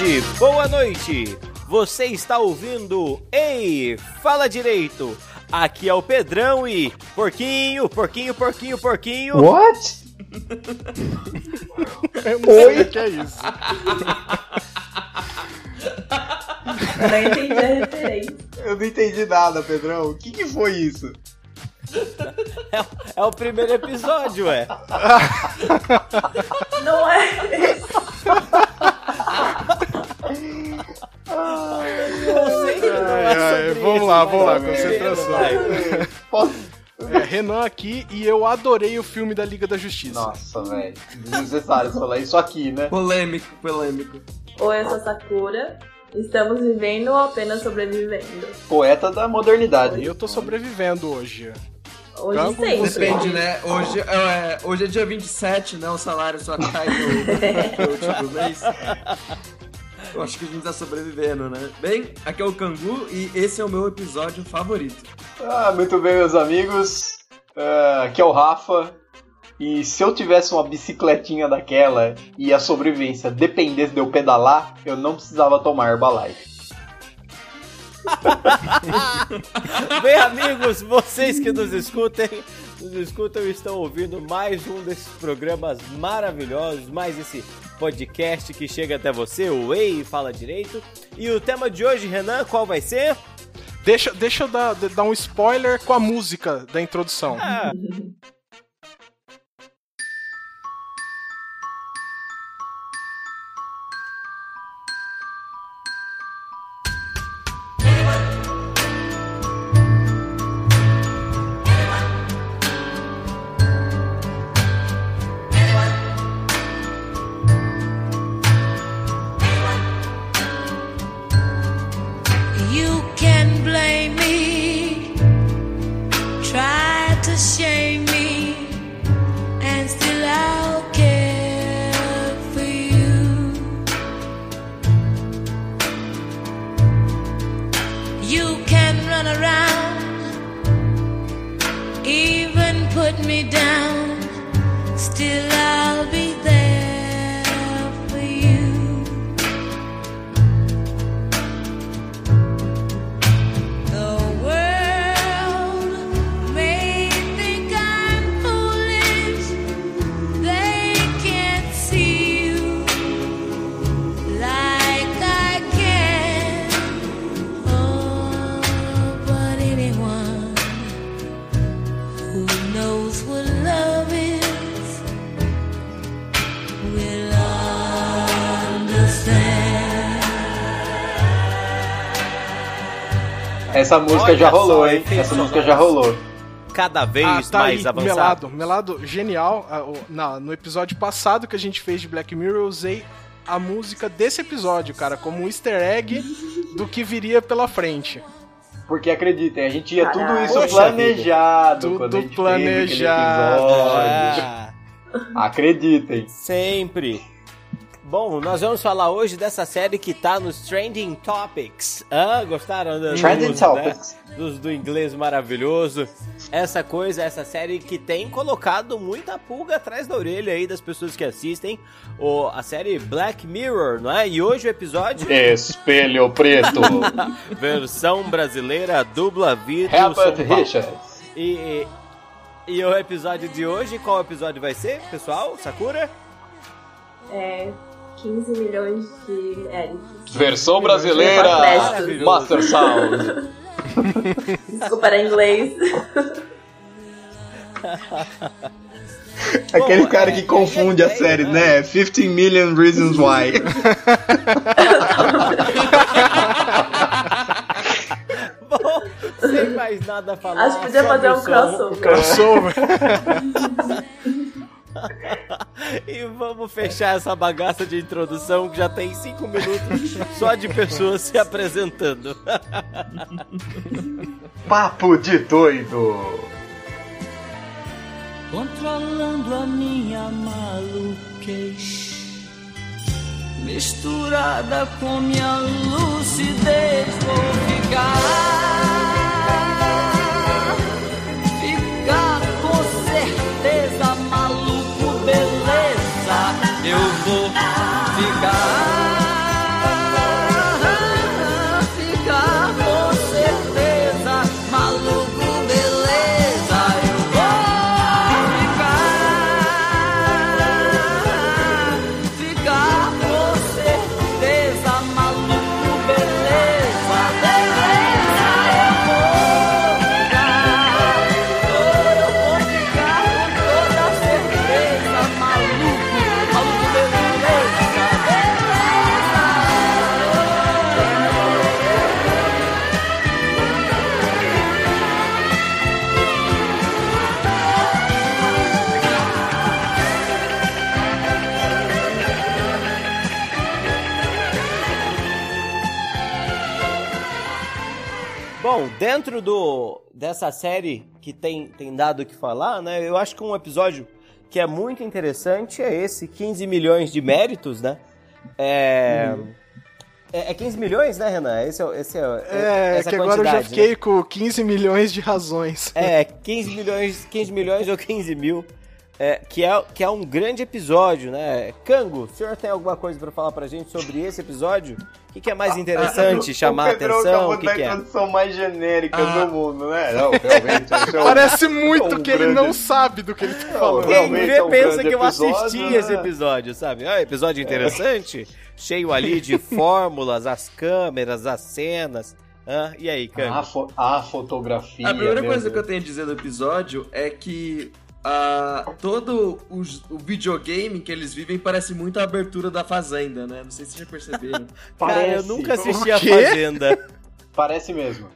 boa tarde, boa noite. Você está ouvindo Ei, fala direito. Aqui é o Pedrão e porquinho, porquinho, porquinho, porquinho. What? Oi? que é isso? Eu não entendi a referência. Eu não entendi nada, Pedrão. O que, que foi isso? É, é o primeiro episódio, ué. Não é Ai, ai, sobre vamos lá, vamos lá, concentração. Posso- É, Renan aqui e eu adorei o filme da Liga da Justiça. Nossa, velho. Desnecessário falar isso aqui, né? Polêmico, polêmico. Oi, eu sou a Sakura. Estamos vivendo ou apenas sobrevivendo? Poeta da modernidade. E eu tô sobrevivendo hoje. Hoje Campo, sempre. você. Depende, né? Hoje é, hoje é dia 27, né? O salário só cai no, no último mês. Eu acho que a gente tá sobrevivendo, né? Bem, aqui é o Cangu e esse é o meu episódio favorito. Ah, muito bem, meus amigos. Ah, aqui é o Rafa. E se eu tivesse uma bicicletinha daquela e a sobrevivência dependesse de eu pedalar, eu não precisava tomar Herbalife. Bem, amigos, vocês que nos escutem, nos escutam e estão ouvindo mais um desses programas maravilhosos, mais esse podcast que chega até você, o Ei Fala Direito. E o tema de hoje, Renan, qual vai ser? Deixa, deixa eu dar, dar um spoiler com a música da introdução. Ah, Essa música Olha já rolou, só, hein? Essa música já rolou. cada vez Ah, tá mais aí, avançado. melado, melado, genial. Ah, na- no episódio passado que a gente fez de Black Mirror, eu usei a música desse episódio, cara, como um easter egg do que viria pela frente. Porque acreditem, a gente tinha tudo isso Poxa planejado. Tudo quando a gente planejado. Ah, Acreditem. sempre. Bom, nós vamos falar hoje dessa série que tá nos Trending Topics. Ah, gostaram do, Trending do, Topics. Né? Dos- do inglês maravilhoso. Essa coisa, essa série que tem colocado muita pulga atrás da orelha aí das pessoas que assistem. O, a série Black Mirror, não é? E hoje o episódio, Espelho preto. versão brasileira, dubla vídeo Herbert. Richards. E, e, e o episódio de hoje, qual episódio vai ser, pessoal? Sakura? É 15 milhões de L. Versão Maravilhoso. Master Sound. Desculpa, era em inglês. Aquele Bom, cara é, que é confunde a a ideia, série, né? né? 15 Million Reasons Why. Bom, sem mais nada a falar. Acho que podia fazer um crossover. Crossover. Vamos fechar essa bagaça de introdução que já tem cinco minutos só de pessoas se apresentando. Papo de doido. controlando a minha maluquez. Misturada com minha lucidez, vou. Ficar Eu vou ficar. Dentro do dessa série que tem, tem dado o que falar, né? Eu acho que um episódio que é muito interessante é esse 15 milhões de méritos, né? É. É, é 15 milhões, né, Renan? Esse é, esse é, É, essa que agora eu já fiquei né? com 15 milhões de razões. É, 15 milhões, 15 milhões ou 15 mil. É, que, é, que é um grande episódio, né? Cango, o senhor tem alguma coisa pra falar pra gente sobre esse episódio? O que, que é mais interessante chamar a atenção? O que, da que é? introdução mais genérica Ah. do mundo, né? Não, realmente. é um- Parece é muito um que ele grande- não sabe do que ele tá falando. Quem realmente vê é um pensa que eu assisti episódio, esse né? episódio, sabe? Ah, episódio interessante, cheio ali de fórmulas, as câmeras, as cenas. Ah, e aí, Cango? A, fo- a fotografia. A primeira coisa que eu Deus. tenho a dizer do episódio é que ah, todo os- o videogame que eles vivem parece muito a abertura da Fazenda, né? Não sei se vocês já perceberam. Cara, eu Parece. nunca assisti O a? Fazenda. Parece mesmo.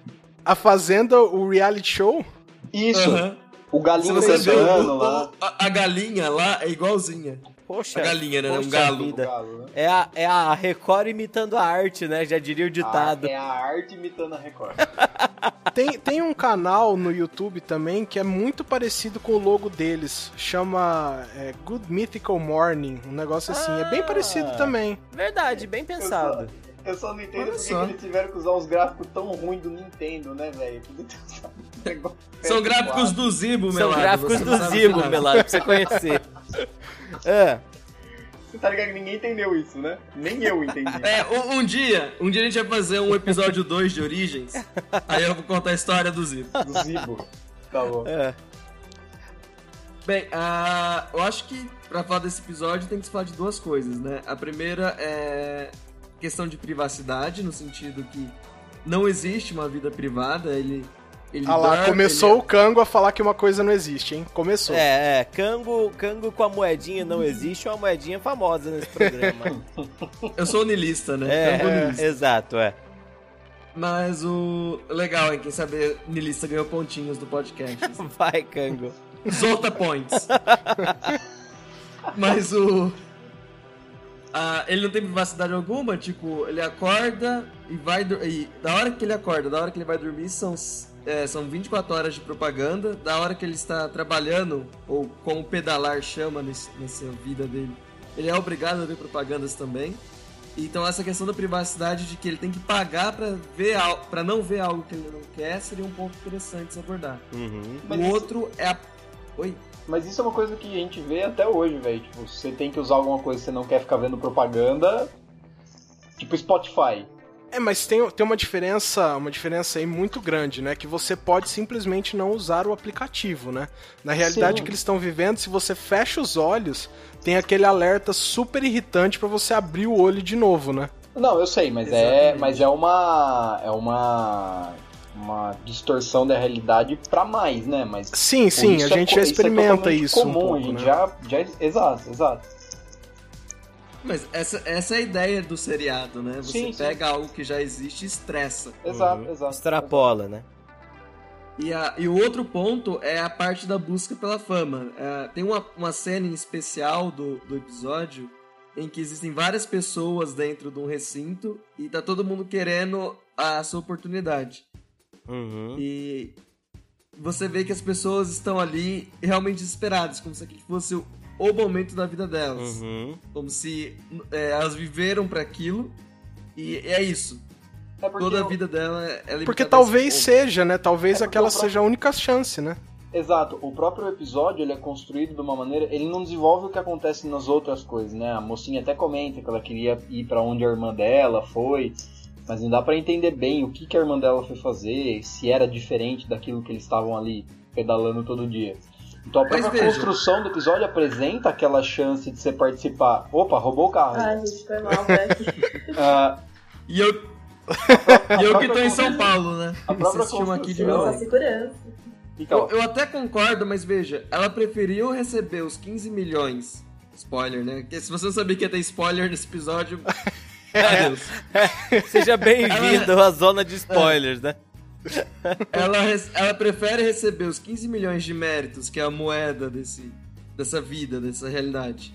A Fazenda, o reality show? Isso. Aham. O galinho você vê o- o- lá. a, a galinha lá é igualzinha. Poxa, A galinha, né? Um galo. vida. Galo, né? É a, é a Record imitando a arte, né? Já diria o ditado. Ah, é a arte imitando a Record. Tem, tem um canal no YouTube também que é muito parecido com o logo deles. Chama é, Good Mythical Morning, um negócio assim. É bem Ah. parecido também. Verdade, bem pensado. Eu só não entendo por que eles tiveram que usar uns gráficos tão ruins do Nintendo, né, velho? São gráficos PS4. do Zibo, São Melado. gráficos você do Zibo. Melado, pra você conhecer. Ah, Você tá ligado que ninguém entendeu isso, né? Nem eu entendi. É, um, um dia, um dia a gente vai fazer um episódio 2 de Origens. Aí eu vou contar a história do Zibo. Do Zibo. Tá bom. é. Bem, ah, eu acho que pra falar desse episódio tem que se falar de duas coisas, né? A primeira é questão de privacidade, no sentido que não existe uma vida privada, ele. Ele Ah lá, dorme, começou ele- o Cango a falar que uma coisa não existe, hein? Começou. É, é, Cango, Cango com a moedinha não existe, é uma moedinha famosa nesse programa. Eu sou onilista, né? É, onilista. exato, é. Mas o legal é quem saber Nilista ganhou pontinhos do podcast. Vai, Cango. Solta points. Mas o. ah, ele não tem privacidade alguma, tipo, ele acorda e vai. E da hora que ele acorda, da hora que ele vai dormir, são, é, são 24 horas de propaganda. Da hora que ele está trabalhando, ou como pedalar chama nesse, nessa vida dele, ele é obrigado a ver propagandas também. Então essa questão da privacidade de que ele tem que pagar pra ver para não ver algo que ele não quer seria um ponto interessante de se abordar. Uhum. Mas o isso- outro é a. Oi? Mas isso é uma coisa que a gente vê até hoje, velho. Tipo, você tem que usar alguma coisa que você não quer ficar vendo propaganda. Tipo Spotify. É, mas tem, tem uma diferença, uma diferença aí muito grande, né? Que você pode simplesmente não usar o aplicativo, né? Na realidade Sim. que eles estão vivendo, se você fecha os olhos, tem aquele alerta super irritante pra você abrir o olho de novo, né? Não, eu sei, mas é, Exatamente. mas é uma é uma uma distorção da realidade pra mais, né? Mas Sim, sim, a é gente já isso é experimenta isso um comum, pouco, a gente né? já já exato, exato. Mas essa, essa é a ideia do seriado, né? Você Sim, sim. pega algo que já existe e estressa. Exato, Uhum. exato. Extrapola, né? E, a, e o outro ponto é a parte da busca pela fama. É, tem uma, uma cena em especial do, do episódio em que existem várias pessoas dentro de um recinto e tá todo mundo querendo a sua oportunidade. Uhum. E você vê que as pessoas estão ali realmente desesperadas, como se aquilo fosse o, momento da vida delas. Uhum. Como se é, elas viveram para aquilo e é isso. É Toda a vida dela é limitada Porque talvez seja, né? Talvez É aquela próprio- seja a única chance, né? Exato, o próprio episódio ele é construído de uma maneira, ele não desenvolve o que acontece nas outras coisas, né? A mocinha até comenta que ela queria ir pra onde a irmã dela foi, mas não dá pra entender bem o que, que a irmã dela foi fazer, se era diferente daquilo que eles estavam ali pedalando todo dia. Então a própria veja. construção do episódio apresenta aquela chance de você participar. Opa, roubou o carro. Ai, gente, foi mal, velho. Ah, E eu, e eu que tô em São Paulo, né? A própria Vocês aqui de Nossa, lado. segurança. Então, Eu, eu até concordo, mas veja, ela preferiu receber os 15 milhões. Spoiler, né? Porque se você não sabia que ia ter spoiler nesse episódio. Adeus. Seja bem-vindo à zona de spoilers, né? Ela, ela prefere receber os 15 milhões de méritos, que é a moeda desse, dessa vida, dessa realidade,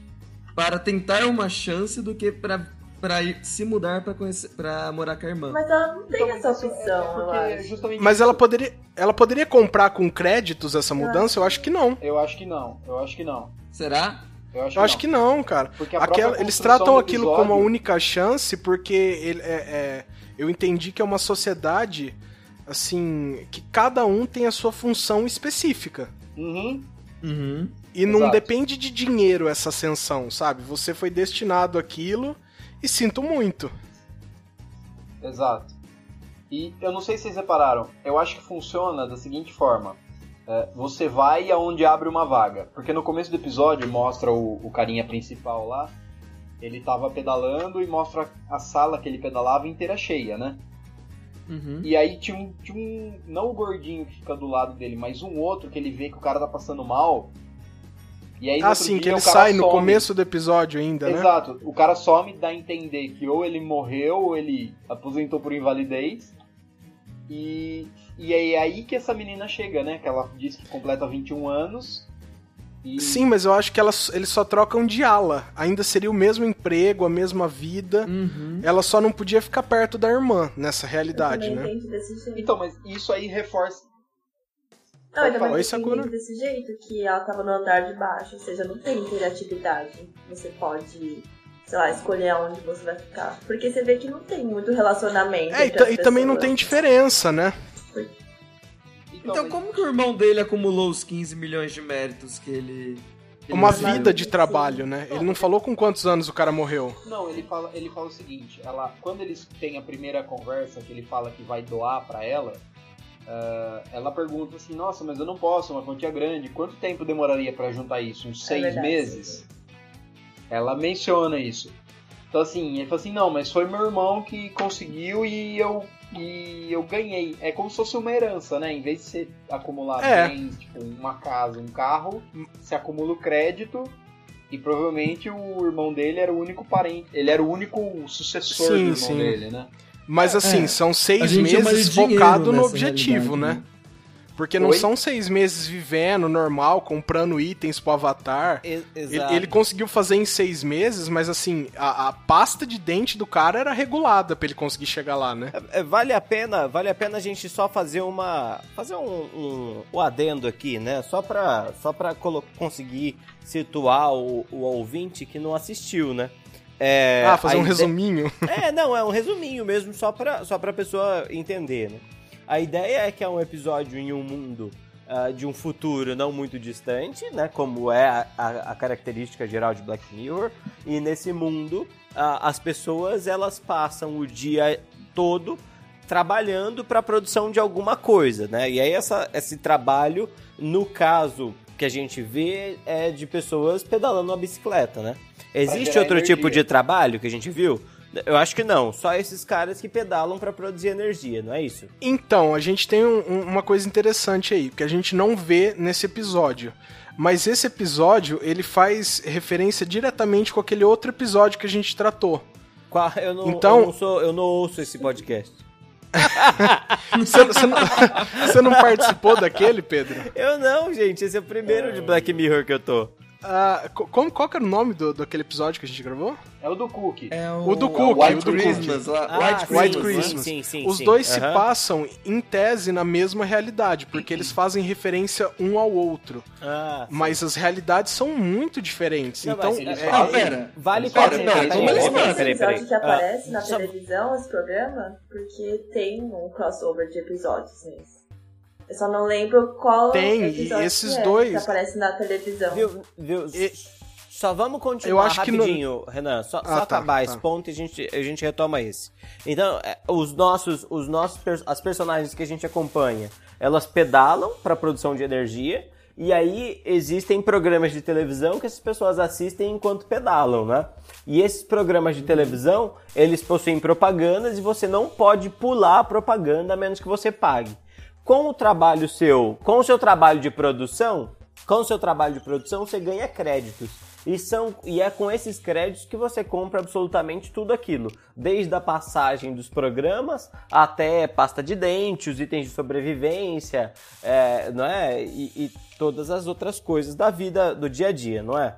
para tentar uma chance do que para pra ir, se mudar pra, conhecer, pra morar com a irmã. Mas ela não tem essa isso é- opção, é eu acho. Mas ela poderia, ela poderia comprar com créditos essa mudança? Eu acho que não. Eu acho que não, eu acho que não. Será? Eu acho, Eu acho não. que não, cara. Porque a Aquela- eles tratam aquilo episódio- como a única chance porque ele, é, é- eu entendi que é uma sociedade assim que cada um tem a sua função específica. Uhum. Uhum. E não Exato. depende de dinheiro essa ascensão, sabe? Você foi destinado àquilo e sinto muito. Exato. E eu não sei se vocês repararam, eu acho que funciona da seguinte forma. É, você vai aonde abre uma vaga. Porque no começo do episódio mostra o, o carinha principal lá. Ele tava pedalando e mostra a sala que ele pedalava inteira cheia, né? Uhum. E aí tinha um, tinha um. Não o gordinho que fica do lado dele, mas um outro que ele vê que o cara tá passando mal. E aí no Ah, sim, dia que ele sai no some. começo do episódio ainda, né? Exato. O cara some dá a entender que ou ele morreu ou ele aposentou por invalidez. E, e é aí que essa menina chega, né? Que ela diz que completa 21 anos. E, Sim, mas eu acho que elas, eles só trocam de ala. Ainda seria o mesmo emprego, a mesma vida. Uhum. Ela só não podia ficar perto da irmã nessa realidade, né? entendo desse jeito. Então, mas isso aí reforça. Não, eu também Oi, entendi Sakura. desse jeito, que ela tava no andar de baixo, ou seja, não tem criatividade. Você pode, sei lá, escolher aonde você vai ficar. Porque você vê que não tem muito relacionamento. É, e, entre ta- as e também não tem diferença, né? Então, Então, como que o irmão dele acumulou os 15 milhões de méritos que ele. ele Uma vida de trabalho, né? Ele não falou com quantos anos o cara morreu. Não, ele fala, ele fala o seguinte, ela, quando eles têm a primeira conversa, que ele fala que vai doar pra ela, ah, ela pergunta assim, nossa, mas eu não posso, é uma quantia grande, quanto tempo demoraria pra juntar isso? Uns seis verdade, meses? Ela menciona isso. Então assim, ele fala assim, não, mas foi meu irmão que conseguiu e eu, e eu ganhei. É como se fosse uma herança, né? Em vez de você acumular É. bens, tipo uma casa, um carro, você acumula o crédito e provavelmente o irmão dele era o único parente, ele era o único sucessor Sim, do irmão sim. dele, né? Mas assim, É, são seis meses focado no objetivo, realidade, né? Porque não Oi? são seis meses vivendo normal, comprando itens pro avatar. E- Ele, ele conseguiu fazer em seis meses, mas assim, a, a pasta de dente do cara era regulada pra ele conseguir chegar lá, né? É, Vale a pena, vale a pena a gente só fazer uma, fazer um, um, um adendo aqui, né? Só pra, só pra conseguir situar o, o ouvinte que não assistiu, né? É, ah, fazer um resuminho. É, não, é um resuminho mesmo, só pra, só pra pessoa entender, né? A ideia é que é um episódio em um mundo ah, de um futuro não muito distante, né? Como é a, a- a característica geral de Black Mirror. E nesse mundo, ah, as pessoas, elas passam o dia todo trabalhando para a produção de alguma coisa, né? E aí essa, esse trabalho, no caso que a gente vê, é de pessoas pedalando uma bicicleta, né? Existe outro energia. tipo de trabalho que a gente viu? Eu acho que não, só esses caras que pedalam para produzir energia, não é isso? Então, a gente tem um- um- uma coisa interessante aí, que a gente não vê nesse episódio. Mas esse episódio, ele faz referência diretamente com aquele outro episódio que a gente tratou. Qual- Eu não, Então- eu não sou, eu não ouço esse podcast. Você, você não, você não participou daquele, Pedro? Eu não, gente, esse é o primeiro de Black Mirror que eu tô. Ah, co- como, qual que era o nome do, daquele episódio que a gente gravou? É o do Cook. É O do é Cook, White o do Christmas, lá, Ah, White sim, Christmas. White sim, Christmas. Sim, sim, Os sim. dois se Aham. passam, em tese, na mesma realidade, porque eles fazem referência um ao outro. Ah. Mas as realidades são muito diferentes. Não, então, é- Ah, é- pera. Vale Pera, pera, peraí, como eles peraí, fazem? peraí, peraí. episódio que Ah, aparece na só- televisão, esse programa, porque tem um crossover de episódios nesse. Eu só não lembro qual Tem, e esses que é, dois- que aparece na televisão. Viu, viu? E- Só vamos Eu continuar rapidinho, Renan. Só, só Ah, tá, acabar tá. esse ponto e a gente, a gente retoma esse. Então, é, os nossos, os nossos, as personagens que a gente acompanha, elas pedalam para produção de energia. E aí existem programas de televisão que essas pessoas assistem enquanto pedalam, né? E esses programas de televisão, eles possuem propagandas e você não pode pular a propaganda a menos que você pague. Com o trabalho seu, com o seu trabalho de produção, com o seu trabalho de produção, você ganha créditos. E, são, e é com esses créditos que você compra absolutamente tudo aquilo. Desde a passagem dos programas até pasta de dente, os itens de sobrevivência, é, não é? E, e todas as outras coisas da vida do dia a dia, não é?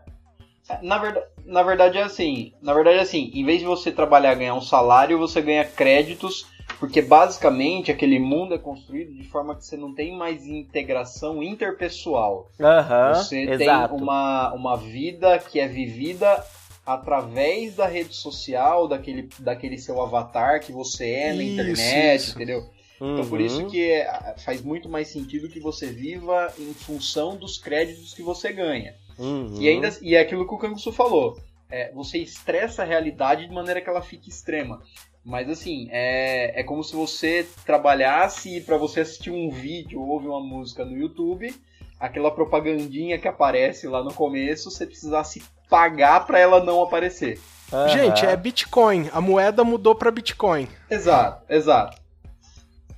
Na verdade, na verdade é assim. Na verdade é assim, em vez de você trabalhar ganhar um salário, você ganha créditos, porque basicamente aquele mundo é construído de forma que você não tem mais integração interpessoal. Aham, Você exato. tem uma, uma vida que é vivida através da rede social, daquele, daquele seu avatar que você é na Isso, internet, isso. entendeu? Então por isso Uhum. que é- faz muito mais sentido que você viva em função dos créditos que você ganha. Uhum. E ainda e é aquilo que o Kangusu falou. é, você estressa a realidade de maneira que ela fique extrema. Mas assim, é, é como se você trabalhasse e para você assistir um vídeo ou ouvir uma música no YouTube, aquela propagandinha que aparece lá no começo, você precisasse pagar para ela não aparecer. Aham. Gente, é Bitcoin. A moeda mudou pra Bitcoin. Exato, exato.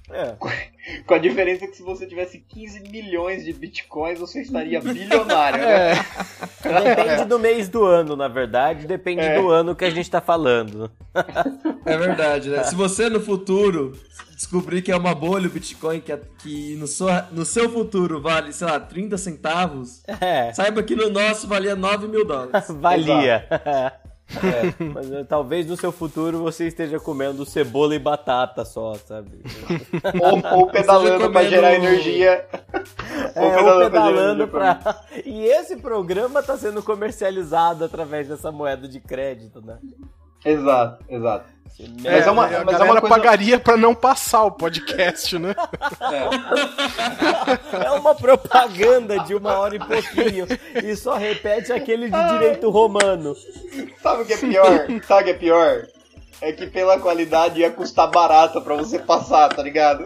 É. Com a diferença que se você tivesse 15 milhões de bitcoins, você estaria bilionário, né? É, Depende do mês do ano, na verdade. Depende É. do ano que a gente tá falando. É verdade, né? Se você no futuro descobrir que é uma bolha o Bitcoin, que, é- que no, seu, no seu futuro vale, sei lá, 30 centavos, É. saiba que no nosso valia 9 mil dólares. Valia. Mas eh, talvez no seu futuro você esteja comendo cebola e batata só, sabe? Ou, ou pedalando Seja para gerar comendo- energia. É, ou pedalando energia pra. E esse programa tá sendo comercializado através dessa moeda de crédito, né? Exato, exato. Mas é uma- a mas é uma coisa- pagaria pra não passar o podcast, né? É. É uma propaganda de uma hora e pouquinho. E só repete aquele de direito romano. Sabe o que é pior? Sabe o que é pior? É que pela qualidade ia custar barato pra você passar, tá ligado?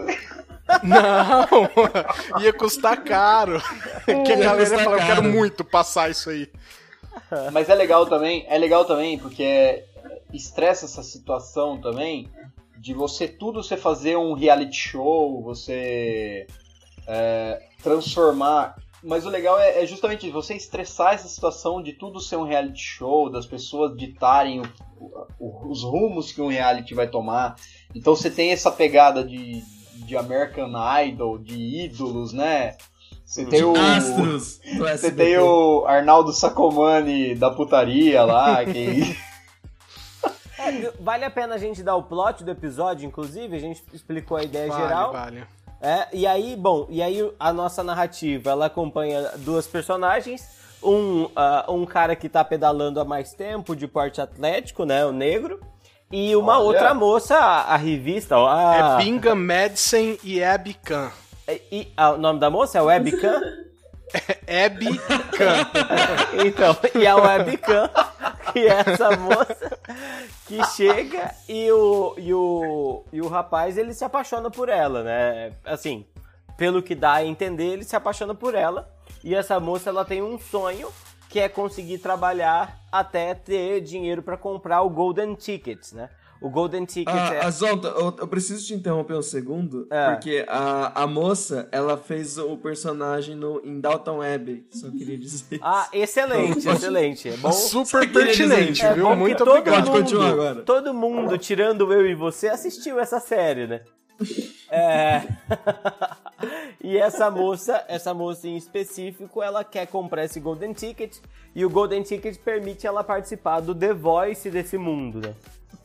Não, ia custar caro. Que a galera ia falar, eu quero muito passar isso aí. Mas é legal também, é legal também porque é- estressa essa situação também de você tudo você fazer um reality show, você é, transformar. Mas o legal é, é justamente você estressar essa situação de tudo ser um reality show, das pessoas ditarem o- o- os rumos que um reality vai tomar. Então você tem essa pegada de, de American Idol, de ídolos, né? Você tem o. Astros Você tem o Arnaldo Sacomani da putaria lá, que. É, vale a pena a gente dar o plot do episódio, inclusive, a gente explicou a ideia Vale, geral. vale. É, e aí, bom, e aí a nossa narrativa, ela acompanha duas personagens, um, ah, um cara que tá pedalando há mais tempo, de porte atlético, né, o negro, e uma Olha. outra moça, a, a revista, ó, a, É Bingham Madison e Abby Khan. e- ah, o nome da moça é Webcam? Abby Khan. então, e a Webcam, que é essa moça que chega e o, e o, e o rapaz, ele se apaixona por ela, né? Assim, pelo que dá a entender, ele se apaixona por ela. E essa moça, ela tem um sonho, que é conseguir trabalhar até ter dinheiro pra comprar o Golden Ticket, né? O Golden Ticket Ah, é... a Zonta, eu, eu preciso te interromper um segundo, É. porque a, a moça, ela fez o personagem no, em Dalton Web, só queria dizer Ah, excelente, excelente. É bom... Super pertinente. É viu? Muito todo obrigado. Pode continuar agora. Todo mundo, tirando eu e você, assistiu essa série, né? É... e essa moça, essa moça em específico, ela quer comprar esse Golden Ticket e o Golden Ticket permite ela participar do The Voice desse mundo, né?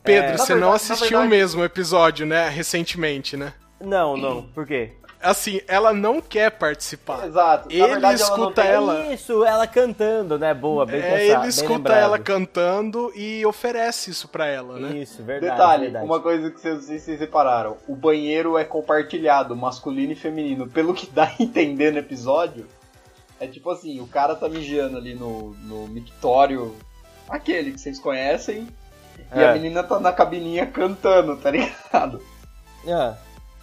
Pedro, É, você não verdade- na assistiu o verdade- mesmo episódio, né? Recentemente, né? Não, não, por quê? Assim, ela não quer participar. Exato. Ele verdade, ela não escuta tem- ela. Isso, ela cantando, né? Boa, bem É, pensado, ele bem escuta lembrado. ela cantando e oferece isso pra ela, né? Isso, verdade, Detalhe, verdade. uma coisa que vocês, vocês separaram: o banheiro é compartilhado, masculino e feminino. Pelo que dá a entender no episódio, é tipo assim: o cara tá mijando ali no, no mictório, aquele que vocês conhecem, e É. a menina tá na cabininha cantando, tá ligado? Ah.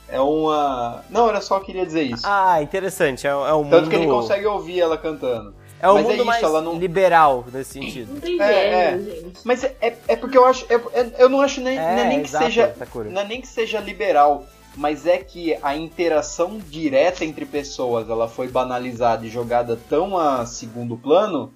É uma. Não, era só eu queria dizer isso. Ah, interessante, é, é um mundo... Tanto que ele consegue ouvir ela cantando. É um Mas é mundo isso, mais não- liberal nesse sentido. Não tem É, gênio, gente. Mas é, é, é porque eu acho. é- é- eu não acho nem, não é nem que seja. Sakura. Não é nem que seja liberal, mas é que a interação direta entre pessoas ela foi banalizada e jogada tão a segundo plano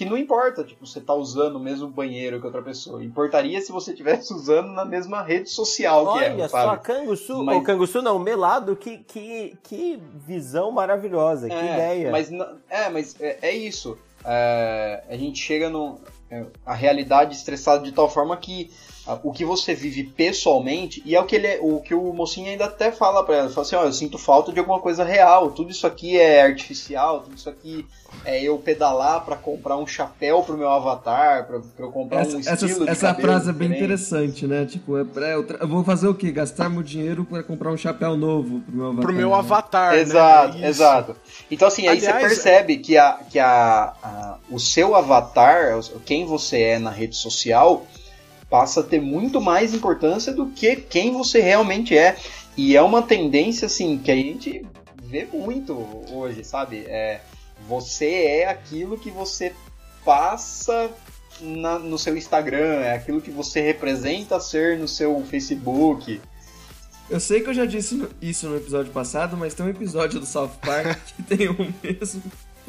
que não importa, tipo, você tá usando o mesmo banheiro que outra pessoa. Importaria se você estivesse usando na mesma rede social que Olha ela, só, sabe? Canguçu, Mas- ou Canguçu não, Melado, que, que, que visão maravilhosa, que é, ideia. Mas, é, mas é, é isso. É, a gente chega no. é, a realidade estressada de tal forma que o que você vive pessoalmente, e é o que, ele, o, que o mocinho ainda até fala pra ela, fala assim, ó, eu sinto falta de alguma coisa real, tudo isso aqui é artificial, tudo isso aqui é eu pedalar pra comprar um chapéu pro meu avatar, pra, pra eu comprar Essa, um essa, estilo de essa cabelo frase é bem interessante, né? Tipo, é pra, eu, eu vou fazer o quê? Gastar meu dinheiro pra comprar um chapéu novo pro meu avatar. Pro meu né? avatar, né? Exato, Isso. exato. Então assim, aí Aliás, você percebe que, a, que a, a- o seu avatar, quem você é na rede social, passa a ter muito mais importância do que quem você realmente é. E é uma tendência assim que a gente vê muito hoje, sabe? É, você é aquilo que você passa na- no seu Instagram, é aquilo que você representa ser no seu Facebook. Eu sei que eu já disse isso no episódio passado, mas tem um episódio do South Park que tem o mesmo.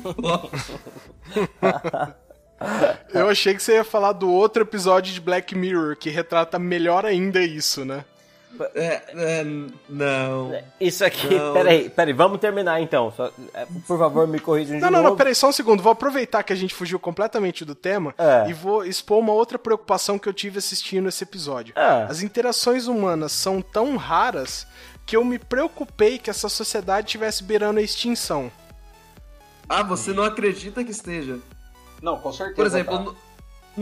Eu achei que você ia falar do outro episódio de Black Mirror, que retrata melhor ainda isso, né? É, é, não. Isso aqui, Não. peraí, peraí, vamos terminar então. Só- é, por favor, me corrijam de Não, não, novo. não, peraí, só um segundo. Vou aproveitar que a gente fugiu completamente do tema É. e vou expor uma outra preocupação que eu tive assistindo esse episódio. Ah. As interações humanas são tão raras que eu me preocupei que essa sociedade estivesse beirando a extinção. Ah, você não acredita que esteja. Não, com certeza. Por exemplo, tá. no,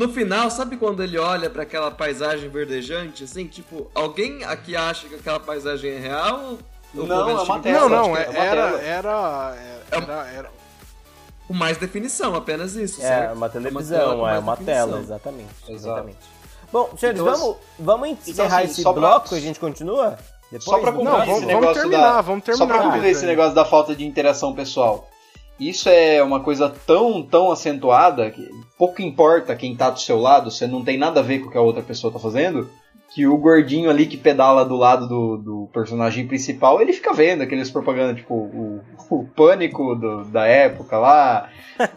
no final, sabe quando ele olha pra aquela paisagem verdejante, assim? Tipo, alguém aqui acha que aquela paisagem é real? Ou Não, é uma vestido tela. não, não, é- é uma era, era, era, era, Com mais definição, apenas isso, É, certo? uma televisão, é uma definição. tela, exatamente. Exato. exatamente. Bom, senhores, Então, vamos, vamos encerrar assim, esse só pra- bloco e a gente continua? Depois Só pra concluir Não, esse vamos- vamos negócio terminar, da... vamos Só terminar, pra concluir esse Pedro. negócio da falta de interação pessoal. Isso é uma coisa tão, tão acentuada que pouco importa quem tá do seu lado, você não tem nada a ver com o que a outra pessoa tá fazendo, que o gordinho ali que pedala do lado do, do personagem principal, ele fica vendo aqueles propagandas, tipo, o, o pânico do- da época lá,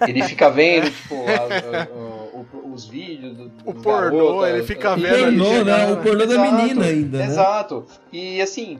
ele fica vendo, tipo, a- a- a- o- os vídeos do, O pornô, garotas, ele fica vendo ali e- chegando. né? O pornô da menina ainda, né? Exato. E assim,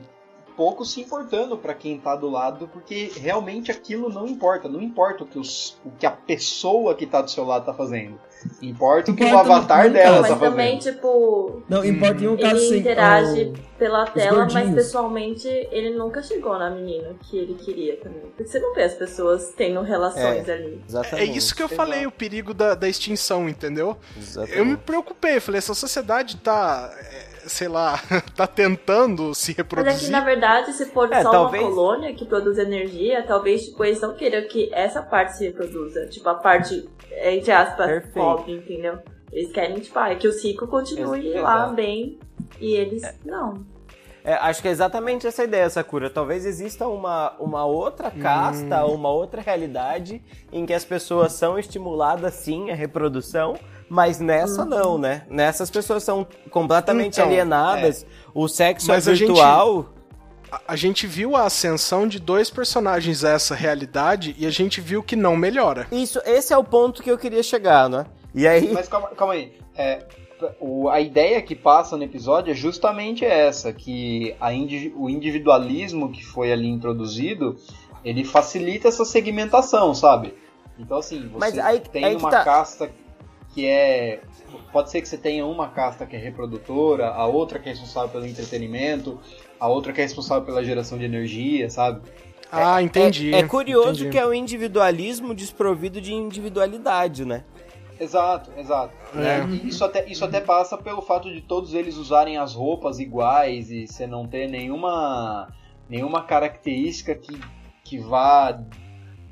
pouco se importando pra quem tá do lado, porque realmente aquilo não importa. Não importa o que, os, o que a pessoa que tá do seu lado tá fazendo. Importa o que o avatar muito, dela mas tá também, fazendo. tipo, Não, importa em um caso ele assim. interage ó, pela tela, mas pessoalmente ele nunca chegou na menina que ele queria também. Porque você não vê as pessoas tendo relações ali. É Exatamente. isso que eu Exato. falei, o perigo da, da extinção, entendeu? Exatamente. Eu me preocupei, falei, essa sociedade tá, é, sei lá, tá tentando se Mas é que, reproduzir. na verdade, se for É, só talvez- uma colônia que produz energia, talvez tipo, eles não queiram que essa parte se reproduza. Tipo, a parte, entre aspas, Perfeito. pobre, entendeu? Eles querem, tipo, ah, que o ciclo continue lá bem e eles não. É, acho que é exatamente essa ideia, Sakura. Talvez exista uma, uma outra casta, uma outra realidade em que as pessoas são estimuladas sim à reprodução, mas nessa não, né? Nessas pessoas são completamente Então, alienadas. O sexo Mas é a gente- virtual. A, a gente viu a ascensão de dois personagens a essa realidade e a gente viu que não melhora. Isso, esse é o ponto que eu queria chegar, né? E aí. Mas calma, calma aí. É, o- a ideia que passa no episódio é justamente essa, que a indi- o individualismo que foi ali introduzido, ele facilita essa segmentação, sabe? Então assim, você Mas aí- tem aí uma tá. casta que é... Pode ser que você tenha uma casta que é reprodutora, a outra que é responsável pelo entretenimento, a outra que é responsável pela geração de energia, sabe? Ah, entendi. É, é curioso entendi. que é o individualismo desprovido de individualidade, né? Exato, exato. É. E Isso, até, isso até passa pelo fato de todos eles usarem as roupas iguais e você não ter nenhuma, nenhuma característica que, que vá.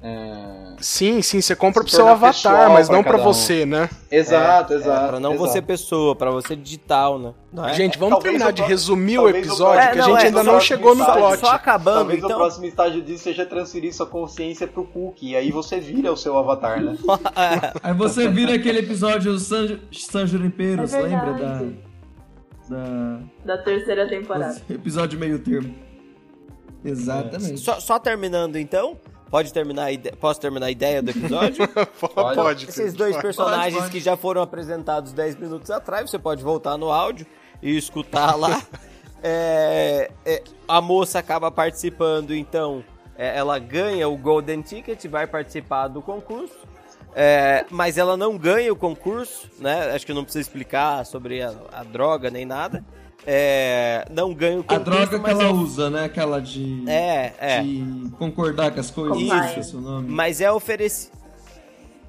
É, Sim, sim, você compra Se pro seu avatar, pessoal mas pra não pra cada um. você, né? Exato, É, exato. pra não exato. você pessoa, pra você digital, né? Não é? Gente, vamos Talvez terminar o de resumir o o episódio, próximo- que a É, gente é, ainda não chegou no plot. Só acabando, Talvez então. o próximo estágio disso seja transferir sua consciência pro cookie, e aí você vira o seu avatar, né? Aí você vira aquele episódio San, San Junipeiros, É lembra da. Da. Da terceira temporada. esse episódio meio termo. Exatamente. Só, só terminando então, pode terminar a ide- posso terminar a ideia do episódio? Pode, pode. Esses dois pode. personagens Pode, pode. que já foram apresentados 10 minutos atrás, você pode voltar no áudio e escutar lá. É, é, a moça acaba participando, então é, ela ganha o Golden Ticket, vai participar do concurso. É, mas ela não ganha o concurso, né? Acho que não precisa explicar sobre a, a droga nem nada. É, não ganha o A droga que ela é- usa, né? Aquela de, É, é. de concordar com as coisas. Compliance. Isso, é nome. Mas é oferecido.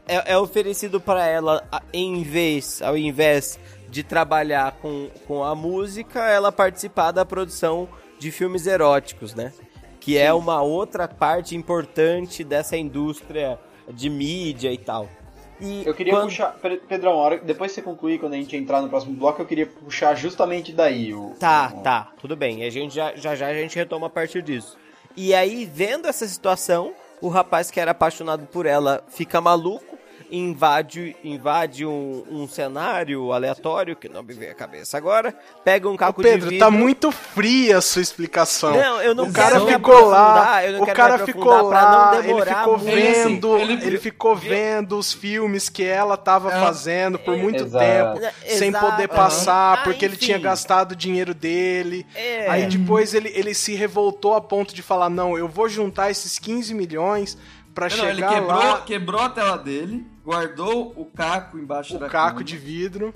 É, é oferecido para ela, em vez, ao invés de trabalhar com, com a música, ela participar da produção de filmes eróticos, né? Que é uma outra parte importante dessa indústria de mídia e tal. E Eu queria quando- puxar. Pe- Pedrão, hora, depois que você concluir, quando a gente entrar no próximo bloco, eu queria puxar justamente daí. O, Tá, o- tá, tudo bem. A gente já, já já a gente retoma a partir disso. E aí, vendo essa situação, o rapaz que era apaixonado por ela fica maluco, invade, invade um, um cenário aleatório, que não me vem a cabeça agora, pega um Ô, caco de Pedro, vidro... tá muito fria a sua explicação. Não, eu não o cara quero me ficou lá, aprofundar, eu não o quero cara me ficou lá, ele ficou muito. Ele, vendo, ele, ele- ficou vendo os filmes que ela tava É. fazendo por muito Exato. tempo, É, sem exato. poder passar, Ah, porque ele enfim. tinha gastado o dinheiro dele. É. Aí depois ele, ele se revoltou a ponto de falar: "Não, eu vou juntar esses 15 milhões pra Não, não, ele chegar quebrou, lá quebrou a tela dele, guardou o caco embaixo da o caco cama. de vidro".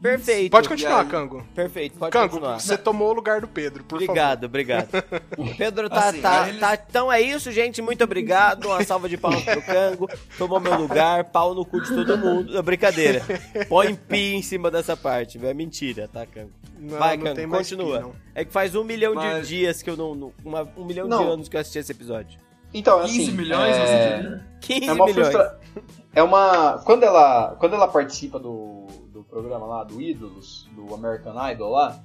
Perfeito. Pode continuar, aí? Cango. Perfeito, pode Cango, continuar. você tomou o lugar do Pedro, por Obrigado, obrigado. Pedro tá, Assim, tá, aí eles- tá- Então é isso, gente. Muito obrigado. Uma salva de palmas pro Cango. Tomou meu lugar. Pau no cu de todo mundo. Brincadeira. Põe pi em cima dessa parte. É mentira, tá, Cango? Não, Vai, não Cango, tem mais continua. pi, não. É que faz um milhão de Mas- dias que eu não. não- uma- um milhão de Não. anos que eu assisti esse episódio. Então, assim. 15 milhões, é... você diria? 15 É uma milhões. frustra... É uma. Quando ela, quando ela participa do, do programa lá, do Ídolos, do American Idol lá,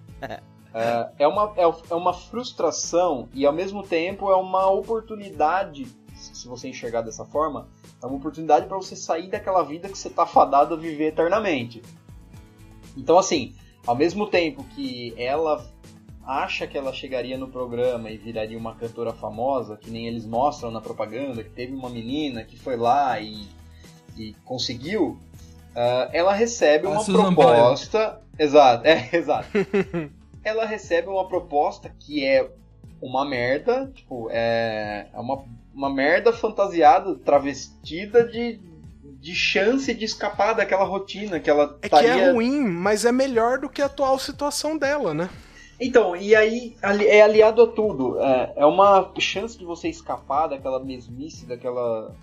é, é, uma, é, é uma frustração e ao mesmo tempo é uma oportunidade, se você enxergar dessa forma, é uma oportunidade para você sair daquela vida que você tá fadado a viver eternamente. Então, assim, ao mesmo tempo que ela acha que ela chegaria no programa e viraria uma cantora famosa, que nem eles mostram na propaganda, que teve uma menina que foi lá e, e conseguiu, ah, ela recebe uma Susan proposta. Exato, é, exato. ela recebe uma proposta que é uma merda, tipo, é, é uma, uma merda fantasiada, travestida de, de chance de escapar daquela rotina que ela É que estaria... é ruim, mas é melhor do que a atual situação dela, né? Então, e aí é aliado a tudo. É, é uma chance de você escapar daquela mesmice, daquela,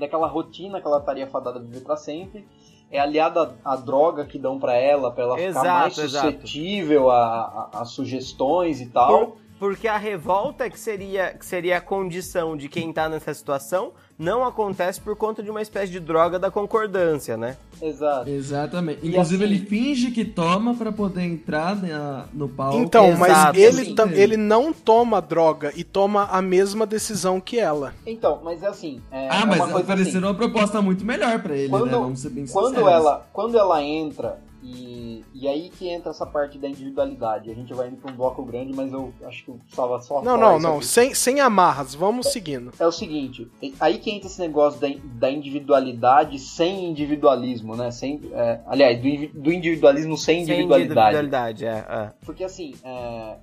daquela rotina que ela estaria fadada a viver pra sempre. É aliado à, droga que dão pra ela, pra ela ficar Exato, mais exato. suscetível a, a- a sugestões e tal. Por- porque a revolta que seria, que seria a condição de quem tá nessa situação não acontece por conta de uma espécie de droga da concordância, né? Exato. Exatamente. Inclusive, assim- ele finge que toma pra poder entrar na- no palco. Então, Exato, mas ele, assim. ele não toma droga e toma a mesma decisão que ela. Então, mas é assim. É, Ah, é mas coisa ofereceram assim, uma proposta muito melhor pra ele, Quando- né? Vamos ser bem quando sinceros. ela, quando ela entra e, e aí que entra essa parte da individualidade. A gente vai indo pra um bloco grande, mas eu acho que eu precisava só Não, falar não, não. aqui. Sem, sem amarras, vamos seguindo. É o seguinte, aí que entra esse negócio da, da individualidade sem individualismo, né? Sem, é, aliás, do, do individualismo sem individualidade. Sem individualidade, é, é. Porque assim, é,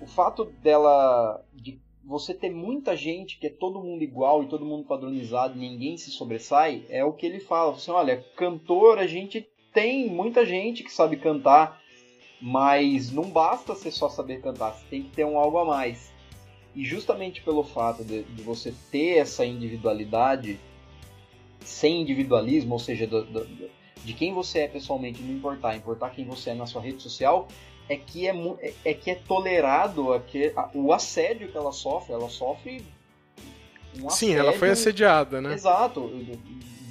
o fato dela. de você ter muita gente que é todo mundo igual e todo mundo padronizado, ninguém se sobressai, é o que ele fala. Assim, olha, cantor, a gente tem muita gente que sabe cantar, mas não basta você só saber cantar, você tem que ter um algo a mais. E justamente pelo fato de, de você ter essa individualidade sem individualismo, ou seja, do- do- de quem você é pessoalmente, não importar, importar quem você é na sua rede social, é que é, é, é que é tolerado que, a- o assédio que ela sofre. Ela sofre um Sim, ela foi assédio- assediada, né? Exato,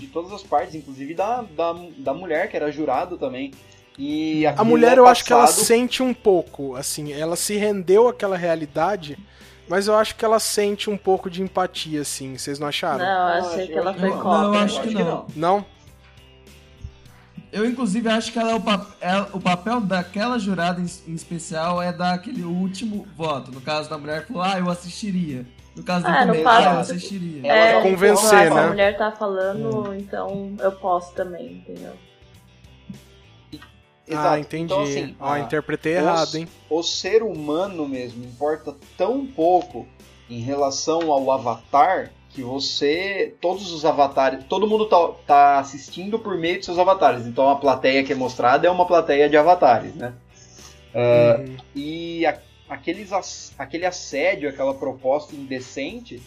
de, todas as partes, inclusive da, da, da mulher, que era jurado também. E A mulher, é eu acho que ela sente um pouco, assim, ela se rendeu àquela realidade, mas eu acho que ela sente um pouco de empatia, assim. Vocês não acharam? Não, eu achei que ela foi cópia. não, eu acho que não. Não? Eu, inclusive, acho que ela é o, pa- é- o papel daquela jurada em, em especial é dar aquele último voto. No caso da mulher que falou, ah, eu assistiria. No caso do Ah, começo, caso- ah, eu assistiria. Ela É, convencer, tipo, né? A mulher tá falando, então eu posso também, entendeu? Exato. Ah, entendi. Então, assim, Ó, a- interpretei os- errado, hein? o ser humano mesmo importa tão pouco em relação ao avatar que você. Todos os avatares. Todo mundo tá, tá assistindo por meio de seus avatares. Então a plateia que é mostrada é uma plateia de avatares, né? Uh, Uhum. E a- aqueles, ass- aquele assédio, aquela proposta indecente,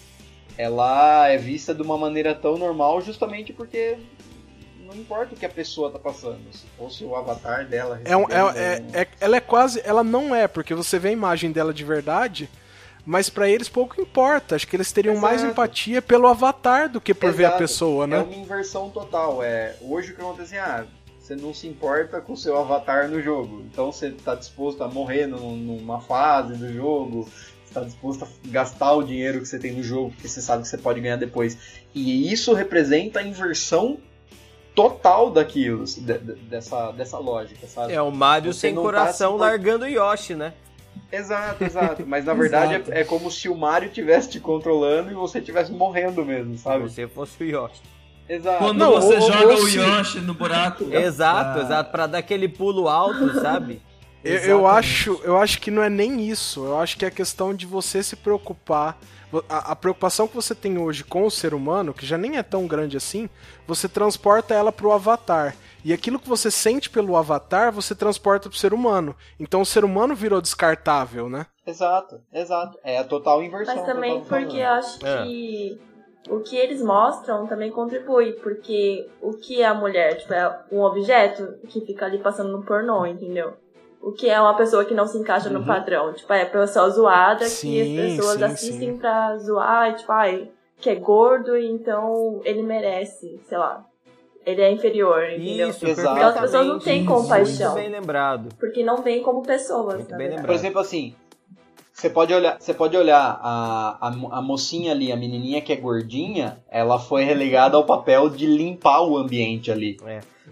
ela é vista de uma maneira tão normal justamente porque não importa o que a pessoa tá passando. Se fosse o avatar dela. É um- é- é- é- ela é quase. Ela não é, porque você vê a imagem dela de verdade, mas pra eles pouco importa. Acho que eles teriam mais Exato. empatia pelo avatar do que por ver a Exato. pessoa, É né? uma inversão total. É, hoje o que acontece é, ah, você não se importa com o seu avatar no jogo. Então você está disposto a morrer num- numa fase do jogo, está disposto a gastar o dinheiro que você tem no jogo, porque você sabe que você pode ganhar depois. E isso representa a inversão total daquilo, de- de- dessa, dessa lógica, sabe? É o Mario Você sem tá coração se- largando o Yoshi, né? Exato, exato. Mas na verdade é, é como se o Mario estivesse te controlando e você estivesse morrendo mesmo, Se sabe? você fosse o Yoshi. Exato. Quando Não, você ou- joga ou o Yoshi no buraco. Exato, Ah. exato, pra dar aquele pulo alto, sabe? Eu, eu acho, eu acho que não é nem isso. Eu acho que é questão de você se preocupar. A, a preocupação que você tem hoje com o ser humano, que já nem é tão grande assim, você transporta ela pro avatar. E aquilo que você sente pelo avatar, você transporta pro ser humano. Então o ser humano virou descartável, né? Exato, exato. É a total inversão. Mas também porque eu acho É. que o que eles mostram também contribui, porque o que é a mulher, tipo, é um objeto que fica ali passando no pornô, entendeu? O que é uma pessoa que não se encaixa no Uhum. padrão, tipo, é a pessoa zoada Sim, que as pessoas sim, assistem sim. pra zoar, e, tipo, ai, que é gordo e então ele merece, sei lá. Ele é inferior, entendeu? Isso. Então as pessoas não têm compaixão. Muito bem lembrado. Porque não veem como pessoas, Muito na bem verdade. Por exemplo, assim, você pode olhar, você pode olhar a, a, a mocinha ali, a menininha que é gordinha, ela foi relegada ao papel de limpar o ambiente ali.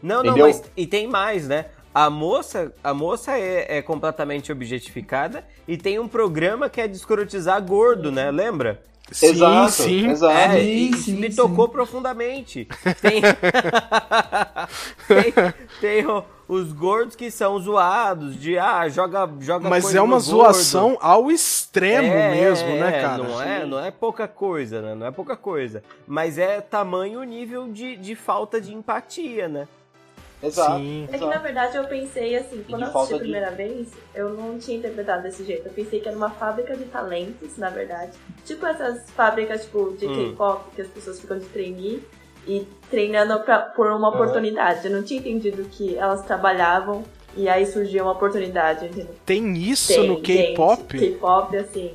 Não, Entendeu? não, mas e tem mais, né? A moça, a moça é, é completamente objetificada e tem um programa que é de escrotizar gordo, né? Lembra? exato, sim, sim. exato. É, sim, sim, me sim. tocou profundamente. Tem, tem, tem o- os gordos que são zoados, de ah, joga, joga Mas coisa é uma zoação gordo. ao extremo É, mesmo, é, né, cara? Não é, não é pouca coisa, né? Não é pouca coisa. Mas é tamanho o nível de, de falta de empatia, né? Exato. Sim. É que na verdade eu pensei assim, quando de eu assisti a de- primeira vez, eu não tinha interpretado desse jeito. Eu pensei que era uma fábrica de talentos, na verdade. Tipo essas fábricas tipo de Hum. K-pop que as pessoas ficam de trainee e treinando pra, por uma Aham. oportunidade. Eu não tinha entendido que elas trabalhavam e aí surgia uma oportunidade, entendeu? Tem isso Tem, no. K-pop? K-pop, assim,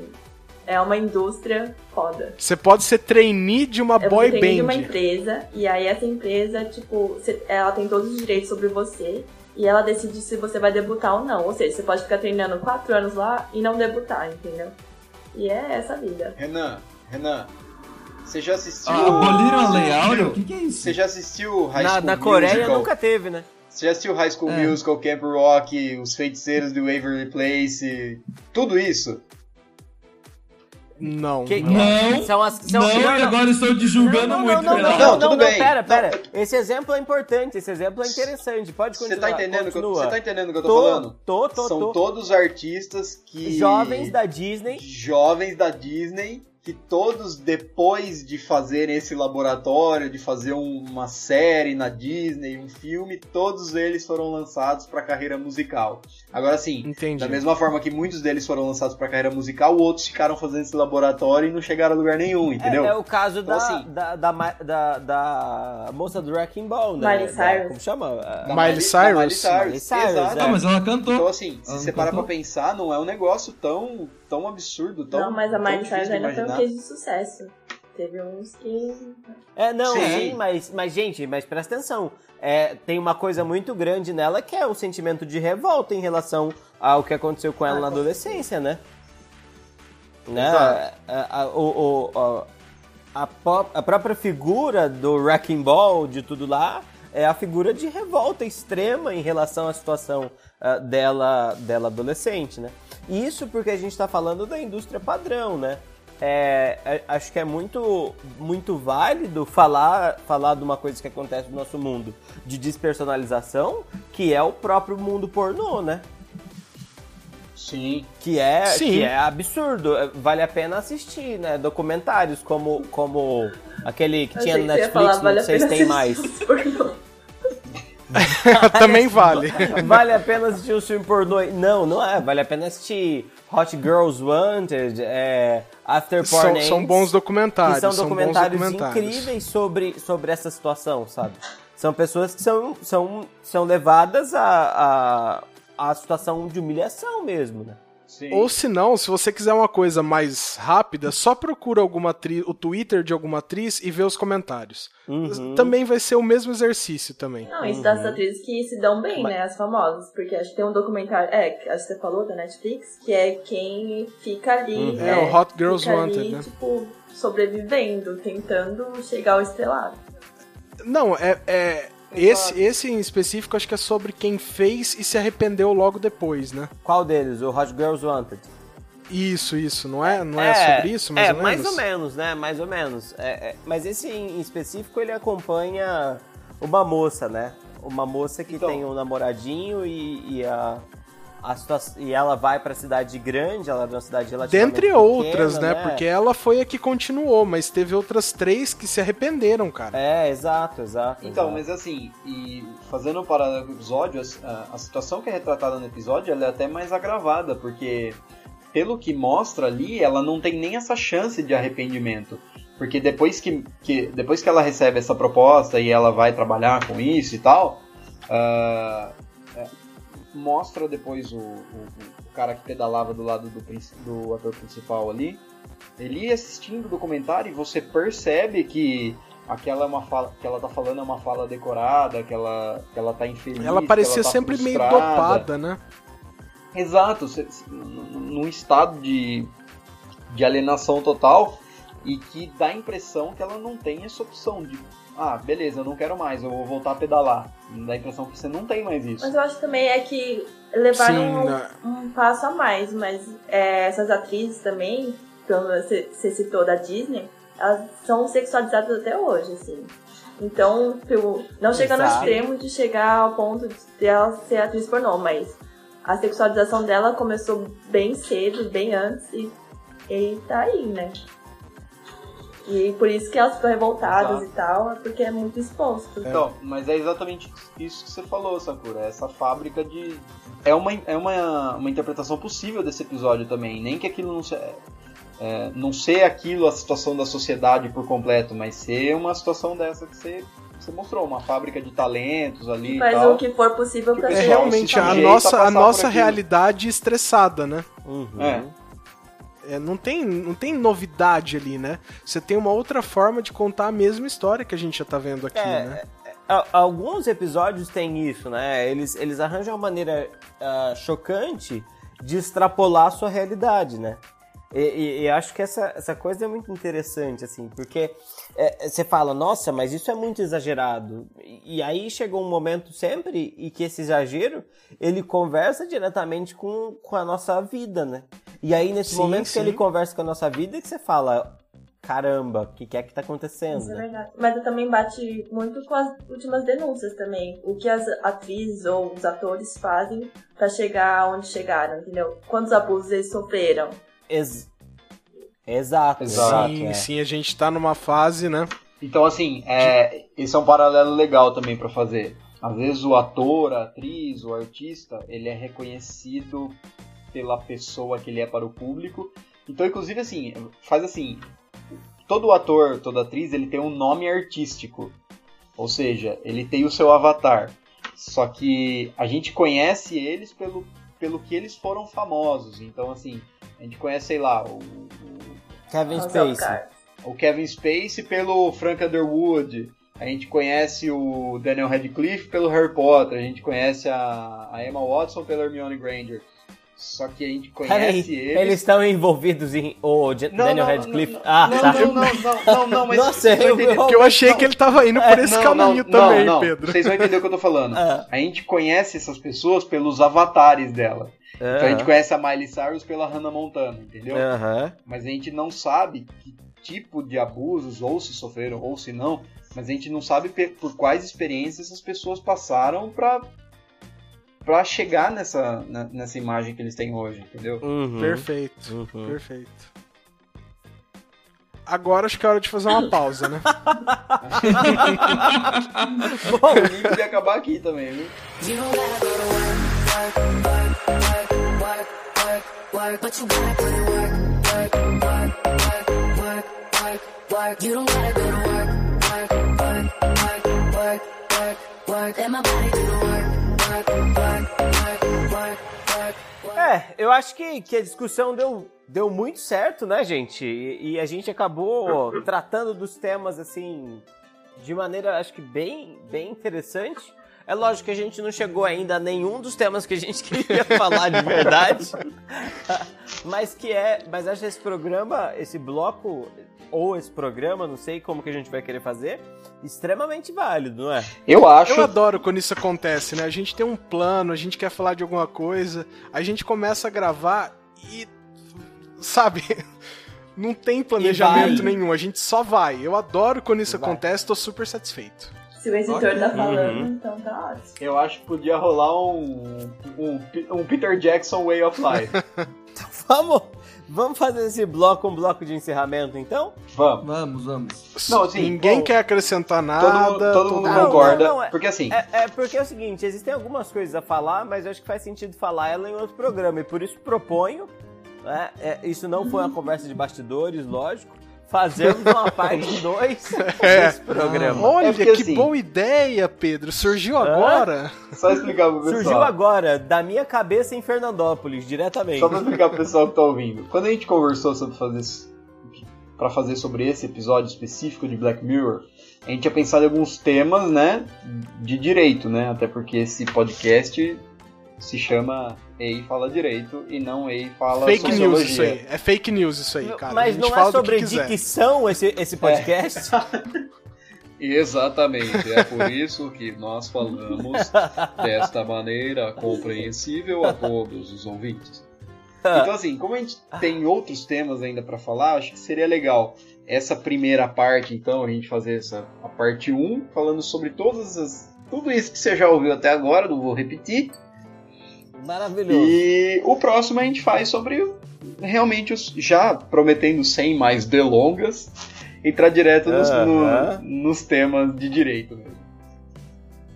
é uma indústria foda. Você pode ser trainee de uma É boy você tem de uma band. empresa, e aí essa empresa, tipo, ela tem todos os direitos sobre você, e ela decide se você vai debutar ou não. Ou seja, você pode ficar treinando quatro anos lá e não debutar, entendeu? E é essa a vida. Renan, Renan, você já assistiu. Ah, aboliram a Lei Áurea? O que, que é isso? Você já assistiu High Na, School na Coreia Musical? nunca teve, né? Você já assistiu High School É. Musical, Camp Rock, Os Feiticeiros do Waverly Place, tudo isso? Não. Que- Não, São as, são, não, e agora estou te julgando não, não, muito, não, não, não, Não, não, tudo não, bem. pera, Não. pera. Esse exemplo é importante, esse exemplo é interessante. Pode Você continuar. tá entendendo o que você tá entendendo o que eu tô, Tô, falando? Tô, tô, São tô. todos artistas que Jovens da Disney. jovens da Disney que todos depois de fazerem esse laboratório, de fazer um- uma série na Disney, um filme, todos eles foram lançados para carreira musical. Agora sim, Entendi. da mesma forma que muitos deles foram lançados para carreira musical, outros ficaram fazendo esse laboratório e não chegaram a lugar nenhum, entendeu? É, é o caso Então, da, assim- da, da, da, da moça do Wrecking Ball, né? Miley Da- Cyrus. Como chama? Da Ah, Miley da Cyrus. Miley Cyrus. Miley Cyrus, Exato. é. Ah, mas ela cantou. Então, assim, se você parar pra pensar, não é um negócio tão, tão absurdo, tão. não, mas a Miley difícil Cyrus de ainda case de sucesso. Teve uns que. É, não, sim, Sim. mas, mas, gente, mas presta atenção. É, tem uma coisa muito grande nela que é o sentimento de revolta em relação ao que aconteceu com ela Ah, na adolescência, né? né? Exato. A, a- o- o- a- a a própria figura do Wrecking Ball, de tudo lá, é a figura de revolta extrema em relação à situação ah, dela, dela adolescente, né? E Isso porque a gente está falando da indústria padrão, né? É, é, acho que é muito, muito válido falar, falar de uma coisa que acontece no nosso mundo de despersonalização, que é o próprio mundo pornô, né? Sim. Que é, Sim. que é absurdo. Vale a pena assistir, né? Documentários como, como aquele que tinha no Netflix, falar, vale não sei se tem mais. Também vale. Vale a pena assistir um filme pornô? Não, não é. Vale a pena assistir Hot Girls Wanted, é, After Porn São, Ends, são bons que documentários. são documentários, documentários. incríveis sobre, sobre essa situação, sabe? São pessoas que são, são, são levadas a, a, a situação de humilhação mesmo, né? Sim. Ou se não, se você quiser uma coisa mais rápida, só procura alguma atriz, o Twitter de alguma atriz e vê os comentários. Uhum. Também vai ser o mesmo exercício também. Não, isso das atrizes que se dão bem, né? As famosas. Porque acho que tem um documentário, é, que acho que você falou da Netflix, que é quem fica ali. Uhum. né, É, o Hot Girls fica Wanted, ali, né? tipo, sobrevivendo, tentando chegar ao estrelado. Não, é, é esse, esse em específico acho que é sobre quem fez e se arrependeu logo depois, né? Qual deles? O Hot Girls Wanted? Isso, isso, não é, não é, sobre isso, mais é, ou mais menos? ou menos, né? Mais ou menos. É, é, mas esse em específico ele acompanha uma moça, né? Uma moça que Então. tem um namoradinho e, e a, a situação, e ela vai pra cidade grande, ela é uma cidade relativamente Dentre outras, pequena, né? Porque ela foi a que continuou, mas teve outras três que se arrependeram, cara. É, exato, exato. Então, exato. mas assim, e fazendo um paralelo com o episódio, a, a situação que é retratada no episódio ela é até mais agravada, porque pelo que mostra ali, ela não tem nem essa chance de arrependimento. Porque depois que, que, depois que ela recebe essa proposta e ela vai trabalhar com isso e tal, é, mostra depois o, o, o cara que pedalava do lado do, do ator principal ali, ele assistindo o documentário e você percebe que aquela é uma fala, que ela tá falando é uma fala decorada, que ela, que ela tá infeliz. Ela parecia tá sempre meio frustrada. dopada, né? Exato, num estado de, de alienação total e que dá a impressão que ela não tem essa opção de ah, beleza, eu não quero mais, eu vou voltar a pedalar. Dá a impressão que você não tem mais isso. Mas eu acho também é que levaram Sim, um, um passo a mais, mas é, essas atrizes também, como você, você citou da Disney, elas são sexualizadas até hoje, assim. Então, tipo, não chega no extremo de chegar ao ponto de ela ser atriz pornô, mas a sexualização dela começou bem cedo, bem antes, e, e tá aí, né? E por isso que elas ficam revoltadas Exato. e tal, é porque é muito exposto. Então, mas é exatamente isso que você falou, Sakura. Essa fábrica de. É uma, é uma, uma interpretação possível desse episódio também. Nem que aquilo não seja. É, não ser aquilo a situação da sociedade por completo, mas ser uma situação dessa que você, você mostrou, uma fábrica de talentos ali e Faz tal. o que for possível pra Que É realmente a a nossa, a por nossa realidade estressada, né? Uhum. É. É, não, tem, não tem novidade ali, né? Você tem uma outra forma de contar a mesma história que a gente já tá vendo aqui, É, né? A- Alguns episódios têm isso, né? Eles, eles arranjam uma maneira ah, chocante de extrapolar a sua realidade, né? E, e- e acho que essa, essa coisa é muito interessante, assim, porque é, você fala, nossa, mas isso é muito exagerado. E, e aí chegou um momento sempre e que esse exagero, ele conversa diretamente com, com a nossa vida, né? E aí nesse Sim, momento sim. que ele conversa com a nossa vida, é que você fala, caramba, o que, que é que tá acontecendo? Isso é verdade. Mas também bate muito com as últimas denúncias também. O que as atrizes ou os atores fazem pra chegar onde chegaram, entendeu? Quantos abusos eles sofreram. Ex- Exato, Exato. sim, é. sim, a gente tá numa fase, né? Então, assim, é, esse é um paralelo legal também pra fazer. Às vezes o ator, a atriz, o artista, ele é reconhecido pela pessoa que ele é para o público. Então, inclusive, assim, faz assim, todo ator, toda atriz, ele tem um nome artístico. Ou seja, ele tem o seu avatar. Só que a gente conhece eles pelo, pelo que eles foram famosos. Então, assim, a gente conhece, sei lá, o, o Kevin Spacey. O Kevin Spacey pelo Frank Underwood. A gente conhece o Daniel Radcliffe pelo Harry Potter. A gente conhece a, a Emma Watson pela Hermione Granger. Só que a gente Peraí, conhece eles eles. estão envolvidos em. O Não, Daniel não, Radcliffe? não, ah, não, tá. não, não, não, não, não, mas Nossa, eu- entender. Porque eu achei Não. que ele tava indo por esse Não, caminho não, também, não, não. Pedro. Vocês vão entender o que eu tô falando. Ah. A gente conhece essas pessoas pelos avatares dela. Então a gente conhece a Miley Cyrus pela Hannah Montana, entendeu? Mas a gente não sabe que tipo de abusos, ou se sofreram, ou se não, mas a gente não sabe por quais experiências essas pessoas passaram pra, pra chegar nessa, na- nessa imagem que eles têm hoje, entendeu? Uhum. Perfeito, Uhum. perfeito. Agora acho que é hora de fazer uma pausa, né? Bom, o link podia acabar aqui também, viu? You don't gotta go to work, work, work, work, work, work, work, but you gotta put in work, work, work, work, work, work, work. You don't gotta go to work, work, work, work, work, work, work. Let my body do the work, É, eu acho que, que a discussão deu, deu muito certo, né, gente? E, e a gente acabou tratando dos temas, assim, de maneira, acho que bem, bem interessante. É lógico que a gente não chegou ainda a nenhum dos temas que a gente queria falar de verdade. mas que é. Mas acho esse programa, esse bloco, ou esse programa, não sei como que a gente vai querer fazer, extremamente válido, não é? Eu acho. Eu adoro quando isso acontece, né? A gente tem um plano, a gente quer falar de alguma coisa, a gente começa a gravar e. Sabe? Não tem planejamento nenhum, a gente só vai. Eu adoro quando isso Vai. acontece, tô super satisfeito. Se o editor tá falando, Uhum. então tá ótimo. Eu acho que podia rolar um, um, um Peter Jackson Way of Life. Vamos, vamos fazer esse bloco um bloco de encerramento, então? Vamos. Vamos, vamos. Não, assim, Ninguém bom, quer acrescentar Todo, nada. mundo- todo mundo Não, concorda. não, não, é- porque assim, É, é porque é o seguinte, existem algumas coisas a falar, mas eu acho que faz sentido falar ela em outro programa. E por isso proponho, né, é, isso não foi uma conversa de bastidores, lógico, fazermos uma parte 2 É. desse programa. Olha, É porque, que assim- boa ideia, Pedro. Surgiu agora. só explicar pro pessoal. Surgiu agora, da minha cabeça em Fernandópolis, diretamente. Só pra explicar pro pessoal que tá ouvindo. Quando a gente conversou sobre fazer para fazer sobre esse episódio específico de Black Mirror, a gente tinha pensado em alguns temas, né, de direito, né? Até porque esse podcast se chama Ei Fala Direito e não Ei Fala Fake Sociologia. news isso aí. É fake news isso aí, cara. Mas não é sobre dicção esse, esse podcast? Exatamente, é por isso que nós falamos desta maneira compreensível a todos os ouvintes. Então, assim, como a gente tem outros temas ainda pra falar, acho que seria legal essa primeira parte, então, a gente fazer essa a parte 1, falando sobre todas as. Tudo isso que você já ouviu até agora, não vou repetir. Maravilhoso. E o próximo a gente faz sobre realmente os. Já prometendo sem mais delongas, entrar direto nos, no- nos temas de direito mesmo.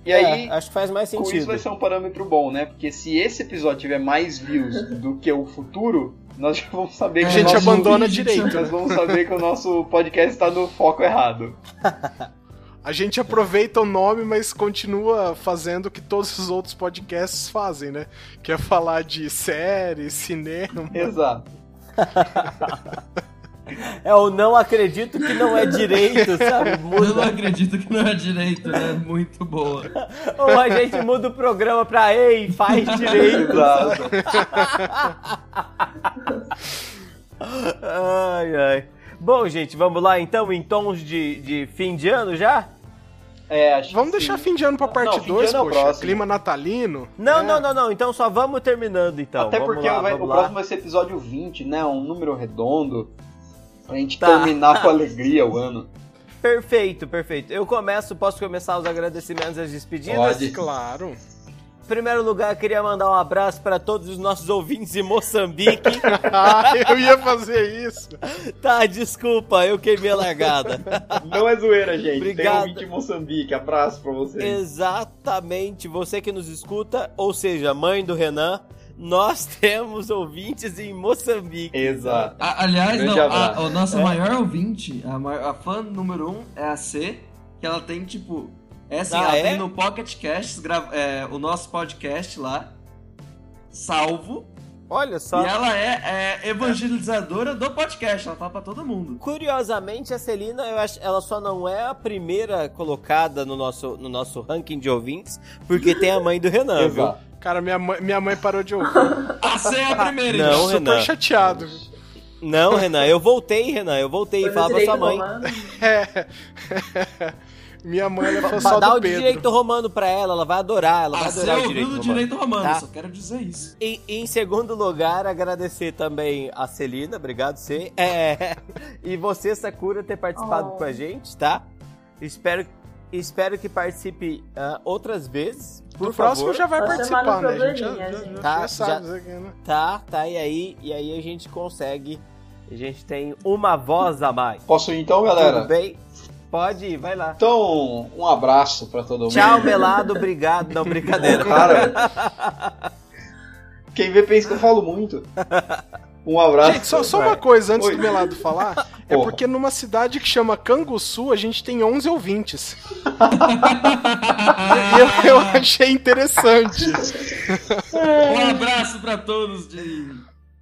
E É, aí, acho que faz mais com isso sentido. vai ser um parâmetro bom, né? Porque se esse episódio tiver mais views do que o futuro, nós já vamos saber A que gente o nosso, abandona ouvinte, direito. nós né? vamos saber que o nosso podcast está no foco errado. A gente aproveita o nome, mas continua fazendo o que todos os outros podcasts fazem, né? Que é falar de série, cinema. Exato. É o não acredito que não é direito, sabe? Eu não Muda. acredito que não é direito, né? Muito boa. Ou a gente muda o programa pra ei, faz direito. Exato. Ai, ai. Bom, gente, vamos lá então, em tons de, de fim de ano já? É, acho que Vamos sim. deixar fim de ano pra parte fim de 2, ano é poxa. próximo. Clima natalino. Não, É. não, não, não. Então só vamos terminando então. Até vamos porque lá, vai- vamos o lá. próximo vai ser episódio 20, né? Um número redondo. Pra gente Tá. terminar com alegria o ano. Perfeito, perfeito. Eu começo, posso começar os agradecimentos e as despedidas? Pode. Claro. Em primeiro lugar, eu queria mandar um abraço para todos os nossos ouvintes em Moçambique. Ah, eu ia fazer isso. tá, desculpa, eu queimei a largada. Não é zoeira, gente. Obrigado. Tem ouvinte em Moçambique. Abraço pra vocês. Exatamente, você que nos escuta, ou seja, mãe do Renan, nós temos ouvintes em Moçambique. Exato. A- aliás, não, a, o nosso É. maior ouvinte, a, a fã número um é a C, que ela tem, tipo. É assim, Ah, ela é? tem no Pocket grava- é, o nosso podcast lá, salvo. Olha só. E ela é, é evangelizadora do podcast, ela fala pra todo mundo. Curiosamente, a Celina, eu acho, ela só não é a primeira colocada no nosso, no nosso ranking de ouvintes, porque tem a mãe do Renan, viu? Cara, minha mãe, minha mãe parou de ouvir. A C é a primeira, Não, então. Super Renan. chateado. Não, Renan, eu voltei, Renan, eu voltei. Foi no Fala pra sua mãe. É. minha mãe ela é Pra só dar do o Pedro. direito romano pra ela, ela vai adorar, ela vai adorar o direito romano. direito romano, tá? só quero dizer isso. E, em segundo lugar, agradecer também a Celina, obrigado você. É, e você, Sakura, ter participado Oh. com a gente, tá? Espero espero que participe ah, outras vezes. Por No favor. próximo já vai participar, né? A gente já, já. Tá, já sabe já- isso aqui, né? Tá, tá, e aí, e aí a gente consegue. A gente tem uma voz a mais. Posso ir então, Tudo galera? bem? Pode ir, vai lá. Então, um abraço pra todo mundo. Tchau, Melado, obrigado. Não, brincadeira. Cara, quem vê pensa que eu falo muito. Um abraço. Gente, só, só uma coisa antes Oi. do Melado falar. É Porra. porque numa cidade que chama Canguçu, a gente tem 11 ouvintes. E eu, eu achei interessante. Um abraço pra todos de,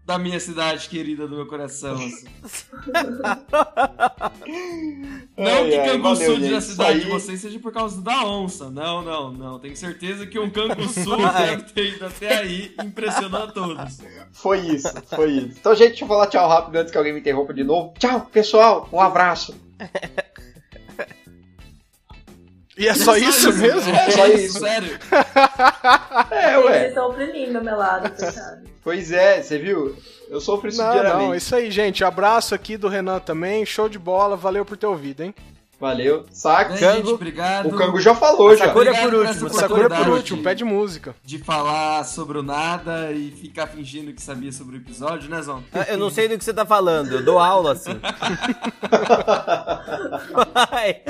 da minha cidade querida, do meu coração. assim. Não Ai, que Canguçu de gente. a cidade Isso de aí. vocês seja por causa da onça. Não, não, não. Tenho certeza que um Canguçu deve ter ido até aí impressionou a todos. Foi isso, foi isso. Então, gente, deixa eu falar tchau rápido antes que alguém me interrompa de novo. Tchau, pessoal. Um abraço. E é só isso mesmo? É só isso. Sério. É, Vocês ué. estão oprimindo meu lado, coitado. Pois é, você viu? Eu sofro isso Não, diariamente. não, isso aí, gente. Abraço aqui do Renan também. Show de bola. Valeu por ter ouvido, hein? Valeu. Saca? Bem, Cango. gente, obrigado. O Cango já falou, já. Sakura Obrigado por por último. Sakura por oportunidade. último, pede música. De falar sobre o nada e ficar fingindo que sabia sobre o episódio, né? Ah, Eu não sei do que você tá falando, eu dou aula assim. Vai.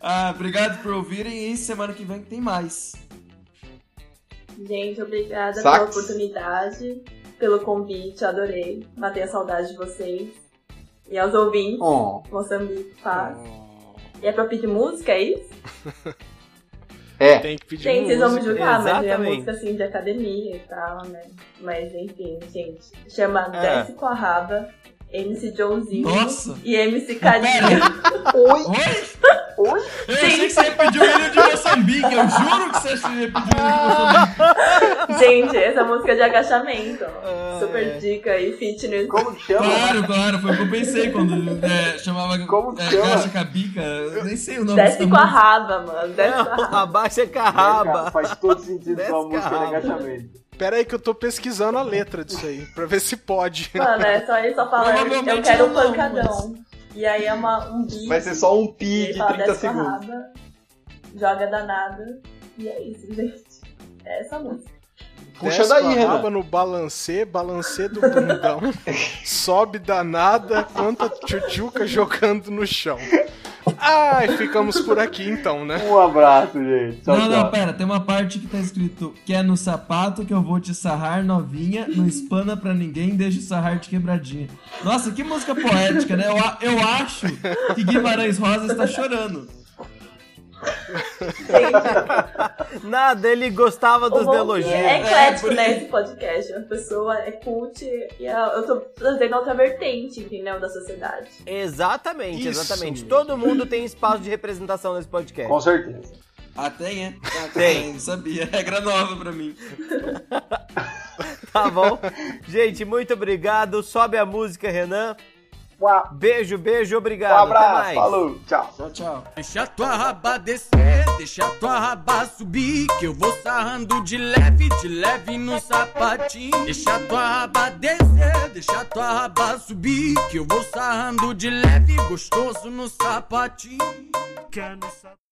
Ah, obrigado por ouvirem e semana que vem tem mais. Gente, obrigada Sax. pela oportunidade, pelo convite, adorei. Matei a saudade de vocês. E aos ouvintes, Oh, Moçambique, paz. E é pra pedir música, é isso? é. Tem que pedir Gente, vocês vão me música. julgar, mas é música assim de academia e tal, né? Mas enfim, gente. Chama É. Desce com a Raba, MC Joãozinho Nossa! e MC Cadinho. Oi? Oi? Eu achei que você ia pedir o hino de Moçambique. Eu juro que você ia pedir o hino de Moçambique. gente, essa música é de agachamento. Ah, Super é. dica e fitness. Como que chama? Claro, claro. Foi o que eu pensei quando é, chamava Como que é, chama? Gacha Cabica. Eu nem sei o nome Desce com a raba, mano. Desce com a Não, raba. abaixa a raba. Faz todo sentido Desce com a música de carraba. agachamento. Pera aí que eu tô pesquisando a letra disso aí, pra ver se pode. Mano, é só ele só fala, eu quero um não, pancadão. E aí é uma, um beat. Vai ser só um pi de fala, 30 desce com a segundos. raba, joga danada. E é isso, gente. É essa música. Puxa Desce daí, a Renan. raba no balancê, balancê do bundão. sobe danada, quanta tchutchuca jogando no chão. Ai, ficamos por aqui então, né? Um abraço, gente. Tchau, Não, tchau. não, pera, tem uma parte que tá escrito que é no sapato que eu vou te sarrar novinha, não espana pra ninguém, deixa o sarrar de quebradinha. Nossa, que música poética, né? Eu, eu acho que Guimarães Rosa está chorando. Nada, ele gostava dos elogios. que é eclético, É, né, esse podcast. A pessoa é cult e eu tô trazendo outra vertente, entendeu, da sociedade. Exatamente, Isso exatamente. Todo mundo tem espaço de representação nesse podcast. Com certeza. Ah, tem, é? Ah, Tem. Não sabia, regra nova pra mim. Tá bom? Gente, muito obrigado. Sobe a música, Renan. Beijo, beijo, obrigado. Um abraço, falou, tchau. Tchau, tchau. Deixa a tua raba descer, deixa a tua raba subir, que eu vou sarrando de leve, de leve no sapatinho. Deixa a tua raba descer, deixa a tua raba subir, que eu vou sarrando de leve, gostoso no sapatinho. Quer no sapatinho.